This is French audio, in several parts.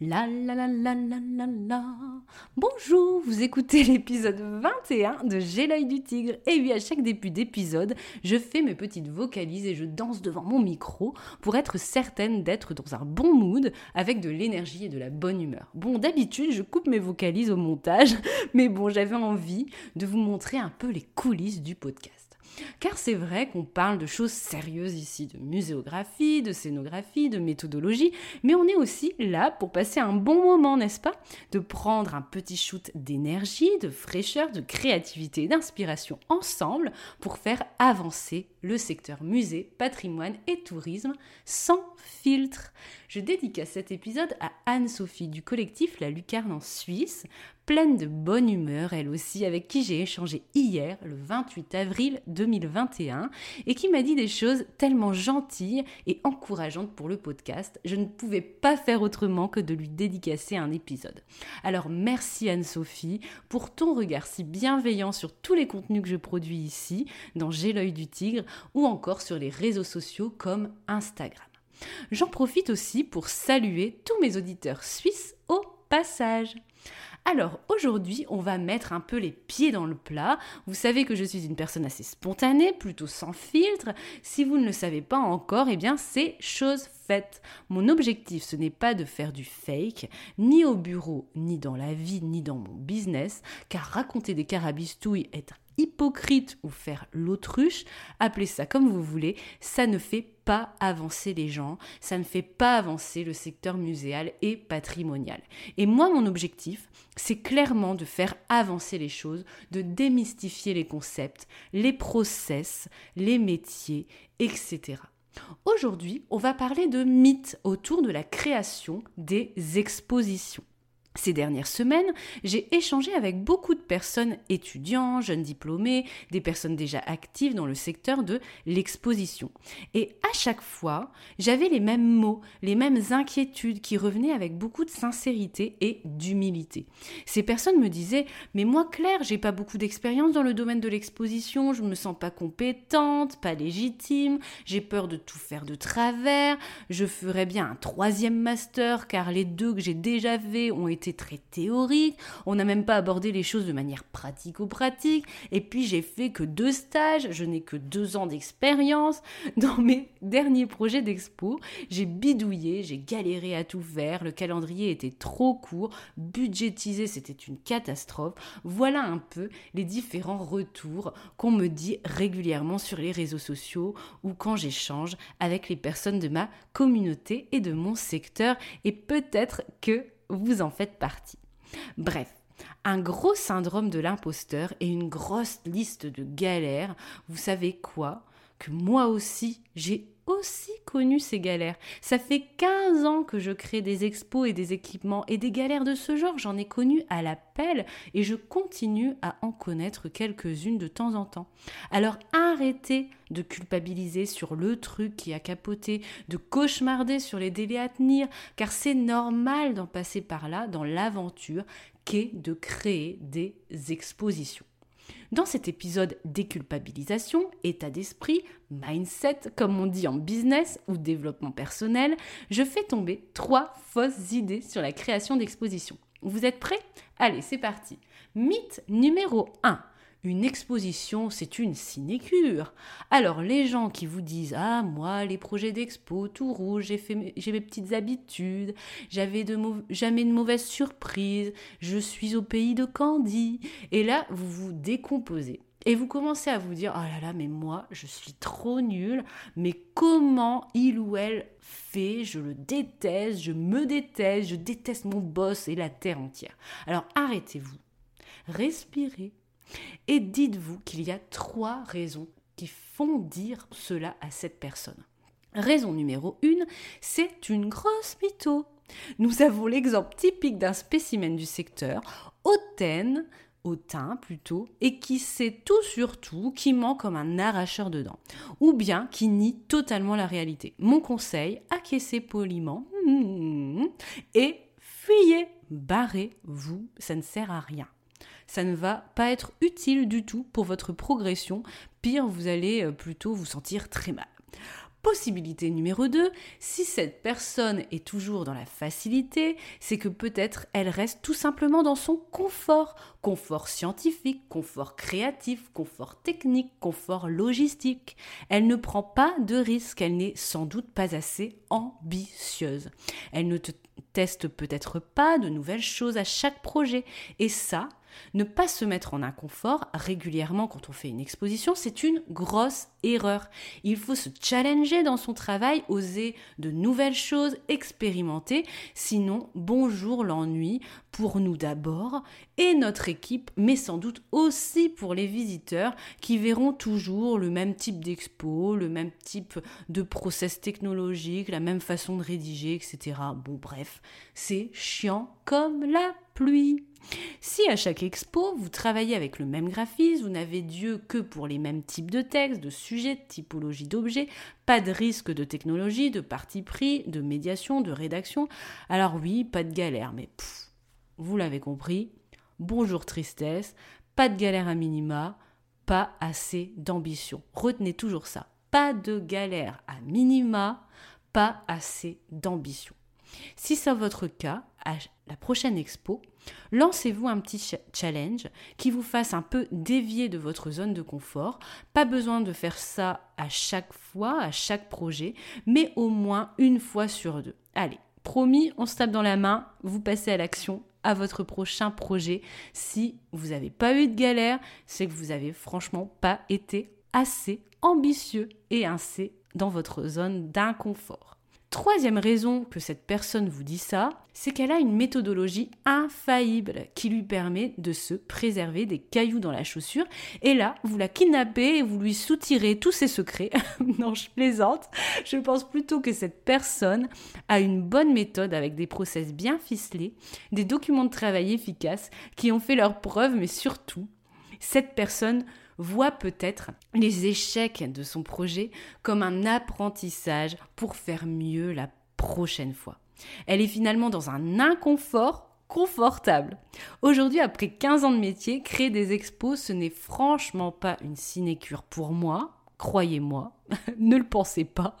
La la la la la la la. Bonjour, vous écoutez l'épisode 21 de J'ai du tigre. Et oui, à chaque début d'épisode, je fais mes petites vocalises et je danse devant mon micro pour être certaine d'être dans un bon mood avec de l'énergie et de la bonne humeur. Bon, d'habitude, je coupe mes vocalises au montage, mais bon, j'avais envie de vous montrer un peu les coulisses du podcast. Car c'est vrai qu'on parle de choses sérieuses ici, de muséographie, de scénographie, de méthodologie, mais on est aussi là pour passer un bon moment, n'est-ce pas? De prendre un petit shoot d'énergie, de fraîcheur, de créativité d'inspiration ensemble pour faire avancer le secteur musée, patrimoine et tourisme sans filtre. Je dédicace cet épisode à Anne-Sophie du collectif La Lucarne en Suisse, pleine de bonne humeur, elle aussi, avec qui j'ai échangé hier, le 28 avril 2021, et qui m'a dit des choses tellement gentilles et encourageantes pour le podcast. Je ne pouvais pas faire autrement que de lui dédicacer un épisode. Alors merci Anne-Sophie pour ton regard si bienveillant sur tous les contenus que je produis ici, dans J'ai l'œil du tigre, ou encore sur les réseaux sociaux comme Instagram. J'en profite aussi pour saluer tous mes auditeurs suisses au passage. Alors aujourd'hui, on va mettre un peu les pieds dans le plat. Vous savez que je suis une personne assez spontanée, plutôt sans filtre. Si vous ne le savez pas encore, eh bien c'est chose faite. Mon objectif, ce n'est pas de faire du fake, ni au bureau, ni dans la vie, ni dans mon business, car raconter des carabistouilles, être hypocrite ou faire l'autruche, appelez ça comme vous voulez, ça ne fait pas avancer les gens, ça ne fait pas avancer le secteur muséal et patrimonial. Et moi, mon objectif, c'est clairement de faire avancer les choses, de démystifier les concepts, les process, les métiers, etc. Aujourd'hui, on va parler de mythes autour de la création des expositions. Ces dernières semaines, j'ai échangé avec beaucoup de personnes étudiants, jeunes diplômés, des personnes déjà actives dans le secteur de l'exposition. Et à chaque fois, j'avais les mêmes mots, les mêmes inquiétudes qui revenaient avec beaucoup de sincérité et d'humilité. Ces personnes me disaient "Mais moi Claire, j'ai pas beaucoup d'expérience dans le domaine de l'exposition, je me sens pas compétente, pas légitime, j'ai peur de tout faire de travers, je ferais bien un troisième master car les deux que j'ai déjà fait ont été très théorique, on n'a même pas abordé les choses de manière pratico-pratique, et puis j'ai fait que deux stages, je n'ai que deux ans d'expérience. Dans mes derniers projets d'expo, j'ai bidouillé, j'ai galéré à tout faire, le calendrier était trop court, budgétisé, c'était une catastrophe. Voilà un peu les différents retours qu'on me dit régulièrement sur les réseaux sociaux ou quand j'échange avec les personnes de ma communauté et de mon secteur, et peut-être que vous en faites partie. Bref, un gros syndrome de l'imposteur et une grosse liste de galères. Vous savez quoi? Que moi aussi, j'ai aussi connu ces galères. Ça fait 15 ans que je crée des expos et des équipements et des galères de ce genre, j'en ai connu à la pelle et je continue à en connaître quelques-unes de temps en temps. Alors arrêtez de culpabiliser sur le truc qui a capoté, de cauchemarder sur les délais à tenir, car c'est normal d'en passer par là dans l'aventure qu'est de créer des expositions. Dans cet épisode déculpabilisation, état d'esprit, mindset, comme on dit en business ou développement personnel, je fais tomber trois fausses idées sur la création d'expositions. Vous êtes prêts? Allez, c'est parti. Mythe numéro 1 une exposition, c'est une sinécure. Alors les gens qui vous disent ah moi les projets d'expo tout rouge, j'ai mes petites habitudes, j'avais de jamais de mauvaises surprises, je suis au pays de Candy et là vous vous décomposez. Et vous commencez à vous dire, oh là là, mais moi, je suis trop nulle, mais comment il ou elle fait? Je le déteste, je me déteste, je déteste mon boss et la terre entière. Alors arrêtez-vous, respirez et dites-vous qu'il y a trois raisons qui font dire cela à cette personne. Raison numéro une, c'est une grosse mytho. Nous avons l'exemple typique d'un spécimen du secteur, hautaine, hautain plutôt, et qui sait tout sur tout, qui ment comme un arracheur de dents, ou bien qui nie totalement la réalité. Mon conseil, acquiescez poliment et fuyez, barrez-vous, ça ne sert à rien ça ne va pas être utile du tout pour votre progression. Pire, vous allez euh, plutôt vous sentir très mal. Possibilité numéro 2, si cette personne est toujours dans la facilité, c'est que peut-être elle reste tout simplement dans son confort. Confort scientifique, confort créatif, confort technique, confort logistique. Elle ne prend pas de risques, elle n'est sans doute pas assez ambitieuse. Elle ne te teste peut-être pas de nouvelles choses à chaque projet. Et ça, ne pas se mettre en inconfort régulièrement quand on fait une exposition, c'est une grosse erreur. Il faut se challenger dans son travail, oser de nouvelles choses, expérimenter, sinon bonjour l'ennui pour nous d'abord et notre équipe, mais sans doute aussi pour les visiteurs qui verront toujours le même type d'expo, le même type de process technologique, la même façon de rédiger, etc. Bon bref, c'est chiant comme la Si à chaque expo, vous travaillez avec le même graphisme, vous n'avez Dieu que pour les mêmes types de textes, de sujets, de typologie d'objets, pas de risque de technologie, de parti pris, de médiation, de rédaction, alors oui, pas de galère, mais vous l'avez compris, bonjour tristesse, pas de galère à minima, pas assez d'ambition. Retenez toujours ça, pas de galère à minima, pas assez d'ambition. Si c'est votre cas, à la prochaine expo, lancez-vous un petit challenge qui vous fasse un peu dévier de votre zone de confort. Pas besoin de faire ça à chaque fois, à chaque projet, mais au moins une fois sur deux. Allez, promis, on se tape dans la main, vous passez à l'action à votre prochain projet. Si vous n'avez pas eu de galère, c'est que vous n'avez franchement pas été assez ambitieux et assez dans votre zone d'inconfort. Troisième raison que cette personne vous dit ça, c'est qu'elle a une méthodologie infaillible qui lui permet de se préserver des cailloux dans la chaussure. Et là, vous la kidnappez et vous lui soutirez tous ses secrets. non, je plaisante. Je pense plutôt que cette personne a une bonne méthode avec des process bien ficelés, des documents de travail efficaces qui ont fait leur preuve, mais surtout, cette personne voit peut-être les échecs de son projet comme un apprentissage pour faire mieux la prochaine fois. Elle est finalement dans un inconfort confortable. Aujourd'hui, après 15 ans de métier, créer des expos, ce n'est franchement pas une sinécure pour moi. Croyez-moi, ne le pensez pas,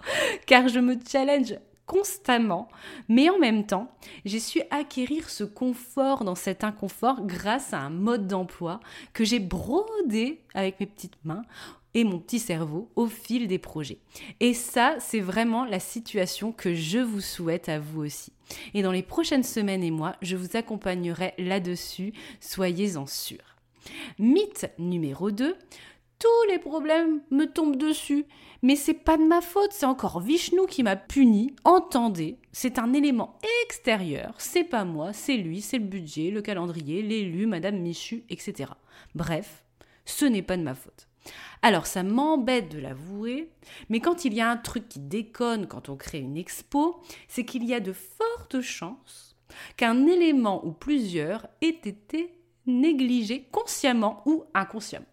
car je me challenge constamment, mais en même temps, j'ai su acquérir ce confort dans cet inconfort grâce à un mode d'emploi que j'ai brodé avec mes petites mains et mon petit cerveau au fil des projets. Et ça, c'est vraiment la situation que je vous souhaite à vous aussi. Et dans les prochaines semaines et mois, je vous accompagnerai là-dessus, soyez-en sûrs. Mythe numéro 2, tous les problèmes me tombent dessus. Mais c'est pas de ma faute, c'est encore Vishnu qui m'a puni. Entendez, c'est un élément extérieur, c'est pas moi, c'est lui, c'est le budget, le calendrier, l'élu, Madame Michu, etc. Bref, ce n'est pas de ma faute. Alors ça m'embête de l'avouer, mais quand il y a un truc qui déconne quand on crée une expo, c'est qu'il y a de fortes chances qu'un élément ou plusieurs ait été négligé consciemment ou inconsciemment.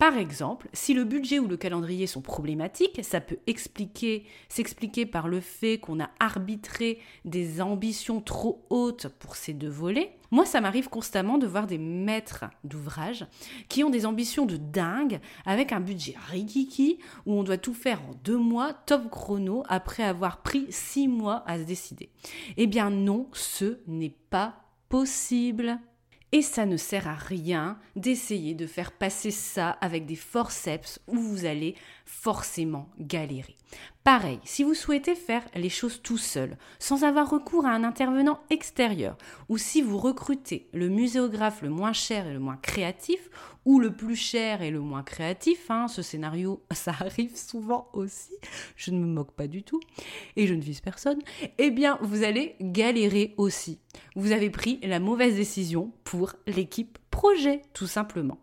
Par exemple, si le budget ou le calendrier sont problématiques, ça peut expliquer, s'expliquer par le fait qu'on a arbitré des ambitions trop hautes pour ces deux volets. Moi, ça m'arrive constamment de voir des maîtres d'ouvrage qui ont des ambitions de dingue avec un budget rikiki où on doit tout faire en deux mois, top chrono, après avoir pris six mois à se décider. Eh bien non, ce n'est pas possible. Et ça ne sert à rien d'essayer de faire passer ça avec des forceps où vous allez forcément galérer. Pareil, si vous souhaitez faire les choses tout seul, sans avoir recours à un intervenant extérieur, ou si vous recrutez le muséographe le moins cher et le moins créatif, ou le plus cher et le moins créatif, hein, ce scénario, ça arrive souvent aussi, je ne me moque pas du tout, et je ne vise personne, eh bien vous allez galérer aussi. Vous avez pris la mauvaise décision pour l'équipe projet, tout simplement.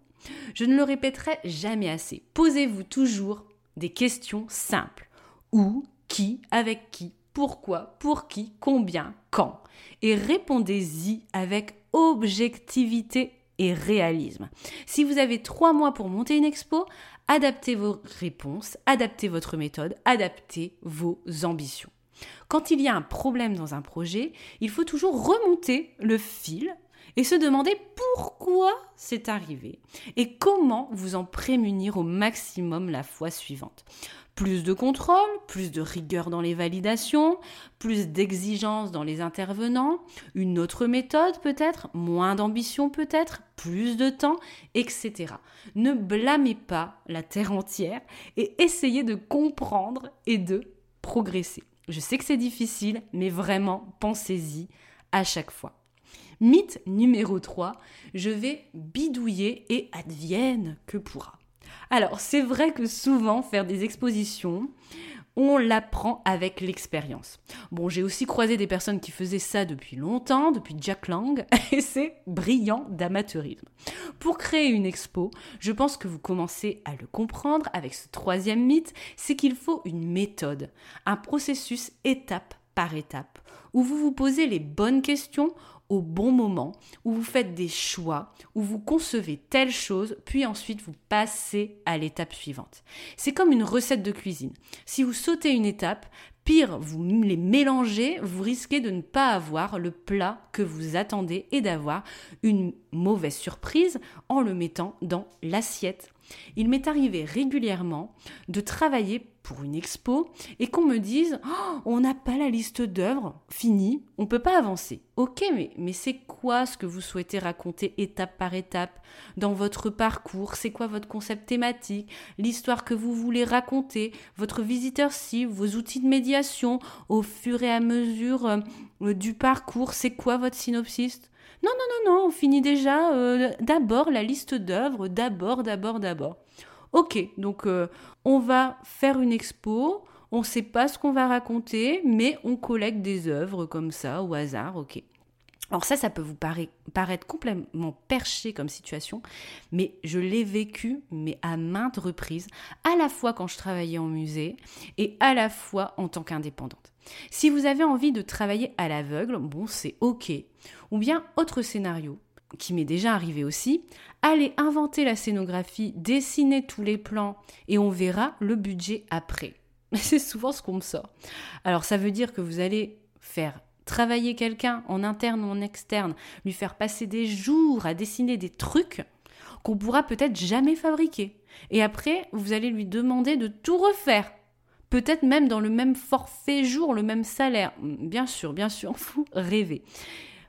Je ne le répéterai jamais assez. Posez-vous toujours des questions simples où, qui, avec qui, pourquoi, pour qui, combien, quand. Et répondez-y avec objectivité et réalisme. Si vous avez trois mois pour monter une expo, adaptez vos réponses, adaptez votre méthode, adaptez vos ambitions. Quand il y a un problème dans un projet, il faut toujours remonter le fil et se demander pourquoi c'est arrivé et comment vous en prémunir au maximum la fois suivante. Plus de contrôle, plus de rigueur dans les validations, plus d'exigence dans les intervenants, une autre méthode peut-être, moins d'ambition peut-être, plus de temps, etc. Ne blâmez pas la terre entière et essayez de comprendre et de progresser. Je sais que c'est difficile, mais vraiment, pensez-y à chaque fois. Mythe numéro 3, je vais bidouiller et advienne que pourra. Alors, c'est vrai que souvent, faire des expositions, on l'apprend avec l'expérience. Bon, j'ai aussi croisé des personnes qui faisaient ça depuis longtemps, depuis Jack Lang, et c'est brillant d'amateurisme. Pour créer une expo, je pense que vous commencez à le comprendre avec ce troisième mythe, c'est qu'il faut une méthode, un processus étape par étape, où vous vous posez les bonnes questions au bon moment, où vous faites des choix, où vous concevez telle chose, puis ensuite vous passez à l'étape suivante. C'est comme une recette de cuisine. Si vous sautez une étape, pire, vous les mélangez, vous risquez de ne pas avoir le plat que vous attendez et d'avoir une mauvaise surprise en le mettant dans l'assiette. Il m'est arrivé régulièrement de travailler pour une expo et qu'on me dise oh, on n'a pas la liste d'œuvres finie, on peut pas avancer. Ok, mais, mais c'est quoi ce que vous souhaitez raconter étape par étape dans votre parcours? C'est quoi votre concept thématique? L'histoire que vous voulez raconter? Votre visiteur cible? Vos outils de médiation? Au fur et à mesure euh, du parcours, c'est quoi votre synopsis? Non, non, non, non, on finit déjà euh, d'abord la liste d'œuvres, d'abord, d'abord, d'abord. Ok, donc euh, on va faire une expo, on ne sait pas ce qu'on va raconter, mais on collecte des œuvres comme ça, au hasard, ok. Alors ça, ça peut vous paraître complètement perché comme situation, mais je l'ai vécu, mais à maintes reprises, à la fois quand je travaillais en musée et à la fois en tant qu'indépendante. Si vous avez envie de travailler à l'aveugle, bon, c'est ok. Ou bien, autre scénario, qui m'est déjà arrivé aussi, allez inventer la scénographie, dessiner tous les plans et on verra le budget après. C'est souvent ce qu'on me sort. Alors ça veut dire que vous allez faire travailler quelqu'un en interne ou en externe, lui faire passer des jours à dessiner des trucs qu'on pourra peut-être jamais fabriquer. Et après, vous allez lui demander de tout refaire. Peut-être même dans le même forfait jour, le même salaire. Bien sûr, bien sûr, vous rêvez.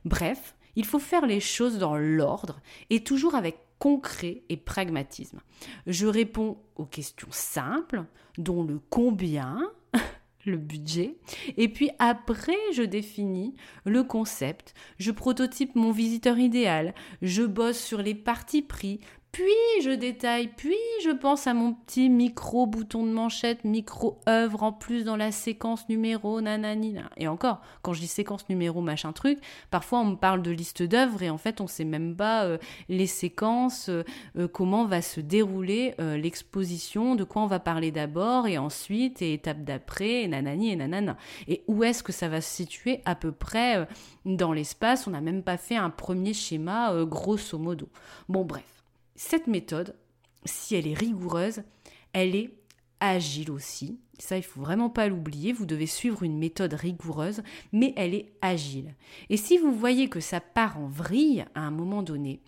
Bref, il faut faire les choses dans l'ordre et toujours avec concret et pragmatisme. Je réponds aux questions simples, dont le combien, le budget. Et puis après, je définis le concept, je prototype mon visiteur idéal, je bosse sur les parties pris, puis je détaille, puis je pense à mon petit micro bouton de manchette, micro œuvre en plus dans la séquence numéro, nanani. Et encore, quand je dis séquence numéro, machin truc, parfois on me parle de liste d'œuvres et en fait on sait même pas euh, les séquences, euh, euh, comment va se dérouler l'exposition, de quoi on va parler d'abord et ensuite et étape d'après, nanani et nanana. Et où est-ce que ça va se situer à peu près dans l'espace? On n'a même pas fait un premier schéma grosso modo. Bon bref. Cette méthode, si elle est rigoureuse, elle est agile aussi. Ça, il faut vraiment pas l'oublier. Vous devez suivre une méthode rigoureuse, mais elle est agile. Et si vous voyez que ça part en vrille à un moment donné,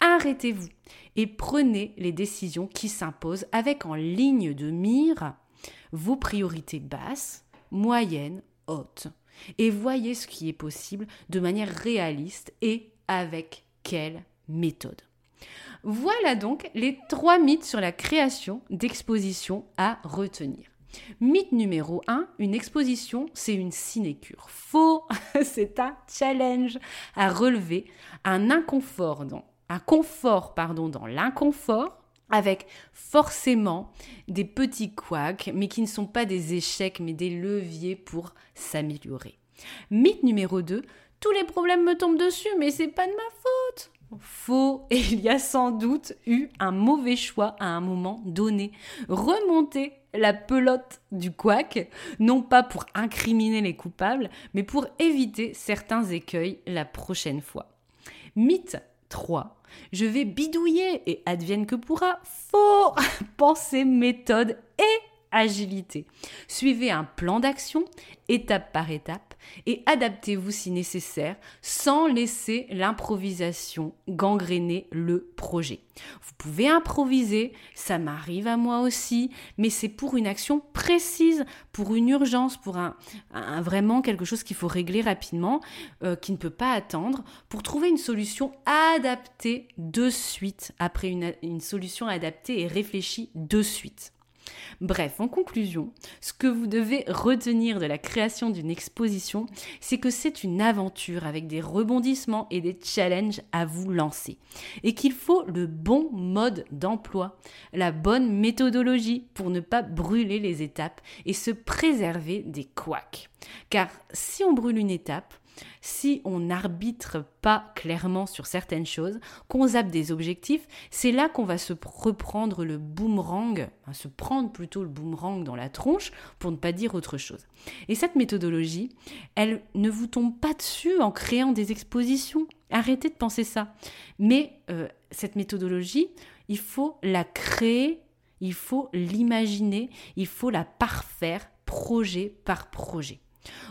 arrêtez-vous et prenez les décisions qui s'imposent avec en ligne de mire vos priorités basses, moyennes, hautes. Et voyez ce qui est possible de manière réaliste et avec quelle méthode. Voilà donc les trois mythes sur la création d'expositions à retenir. Mythe numéro 1, une exposition, c'est une sinécure. Faux, c'est un challenge à relever, un inconfort dans, un confort pardon, dans l'inconfort avec forcément des petits couacs, mais qui ne sont pas des échecs, mais des leviers pour s'améliorer. Mythe numéro 2, tous les problèmes me tombent dessus, mais c'est pas de ma faute. Faux, et il y a sans doute eu un mauvais choix à un moment donné. Remonter la pelote du couac, non pas pour incriminer les coupables, mais pour éviter certains écueils la prochaine fois. Mythe 3. Je vais bidouiller et advienne que pourra. Faux Pensée, méthode et agilité. Suivez un plan d'action, étape par étape, et adaptez-vous si nécessaire, sans laisser l'improvisation gangréner le projet. Vous pouvez improviser, ça m'arrive à moi aussi, mais c'est pour une action précise, pour une urgence, pour un, vraiment quelque chose qu'il faut régler rapidement, euh, qui ne peut pas attendre, pour trouver une solution adaptée de suite, après une, une solution adaptée et réfléchie de suite. Bref, en conclusion, ce que vous devez retenir de la création d'une exposition, c'est que c'est une aventure avec des rebondissements et des challenges à vous lancer. Et qu'il faut le bon mode d'emploi, la bonne méthodologie pour ne pas brûler les étapes et se préserver des couacs. Car si on brûle une étape, si on n'arbitre pas clairement sur certaines choses, qu'on zappe des objectifs, c'est là qu'on va se reprendre le boomerang, se prendre plutôt le boomerang dans la tronche pour ne pas dire autre chose. Et cette méthodologie, elle ne vous tombe pas dessus en créant des expositions. Arrêtez de penser ça. Mais euh, cette méthodologie, il faut la créer, il faut l'imaginer, il faut la parfaire projet par projet.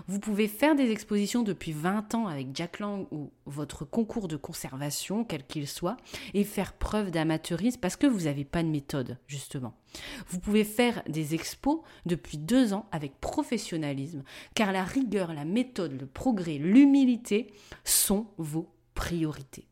Vous pouvez faire des expositions depuis 20 ans avec Jack Lang ou votre concours de conservation, quel qu'il soit, et faire preuve d'amateurisme parce que vous n'avez pas de méthode, justement. Vous pouvez faire des expos depuis deux ans avec professionnalisme, car la rigueur, la méthode, le progrès, l'humilité sont vos priorités.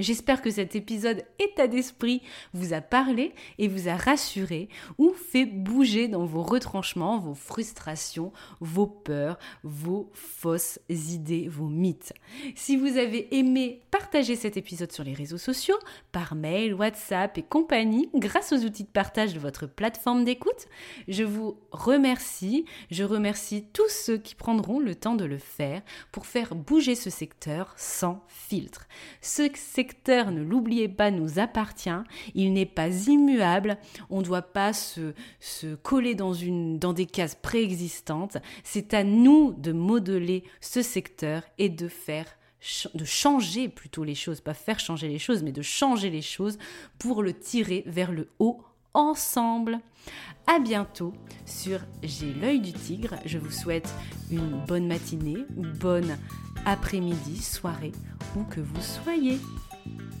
J'espère que cet épisode état d'esprit vous a parlé et vous a rassuré ou fait bouger dans vos retranchements, vos frustrations, vos peurs, vos fausses idées, vos mythes. Si vous avez aimé partager cet épisode sur les réseaux sociaux, par mail, WhatsApp et compagnie, grâce aux outils de partage de votre plateforme d'écoute, je vous remercie. Je remercie tous ceux qui prendront le temps de le faire pour faire bouger ce secteur sans filtre. Ce secteur, ne l'oubliez pas, nous appartient. Il n'est pas immuable. On ne doit pas se, coller dans, dans des cases préexistantes. C'est à nous de modeler ce secteur et de faire de changer plutôt les choses, pas faire changer les choses, mais de changer les choses pour le tirer vers le haut ensemble. À bientôt sur J'ai l'œil du tigre. Je vous souhaite une bonne matinée, bonne après-midi, soirée, où que vous soyez. thank you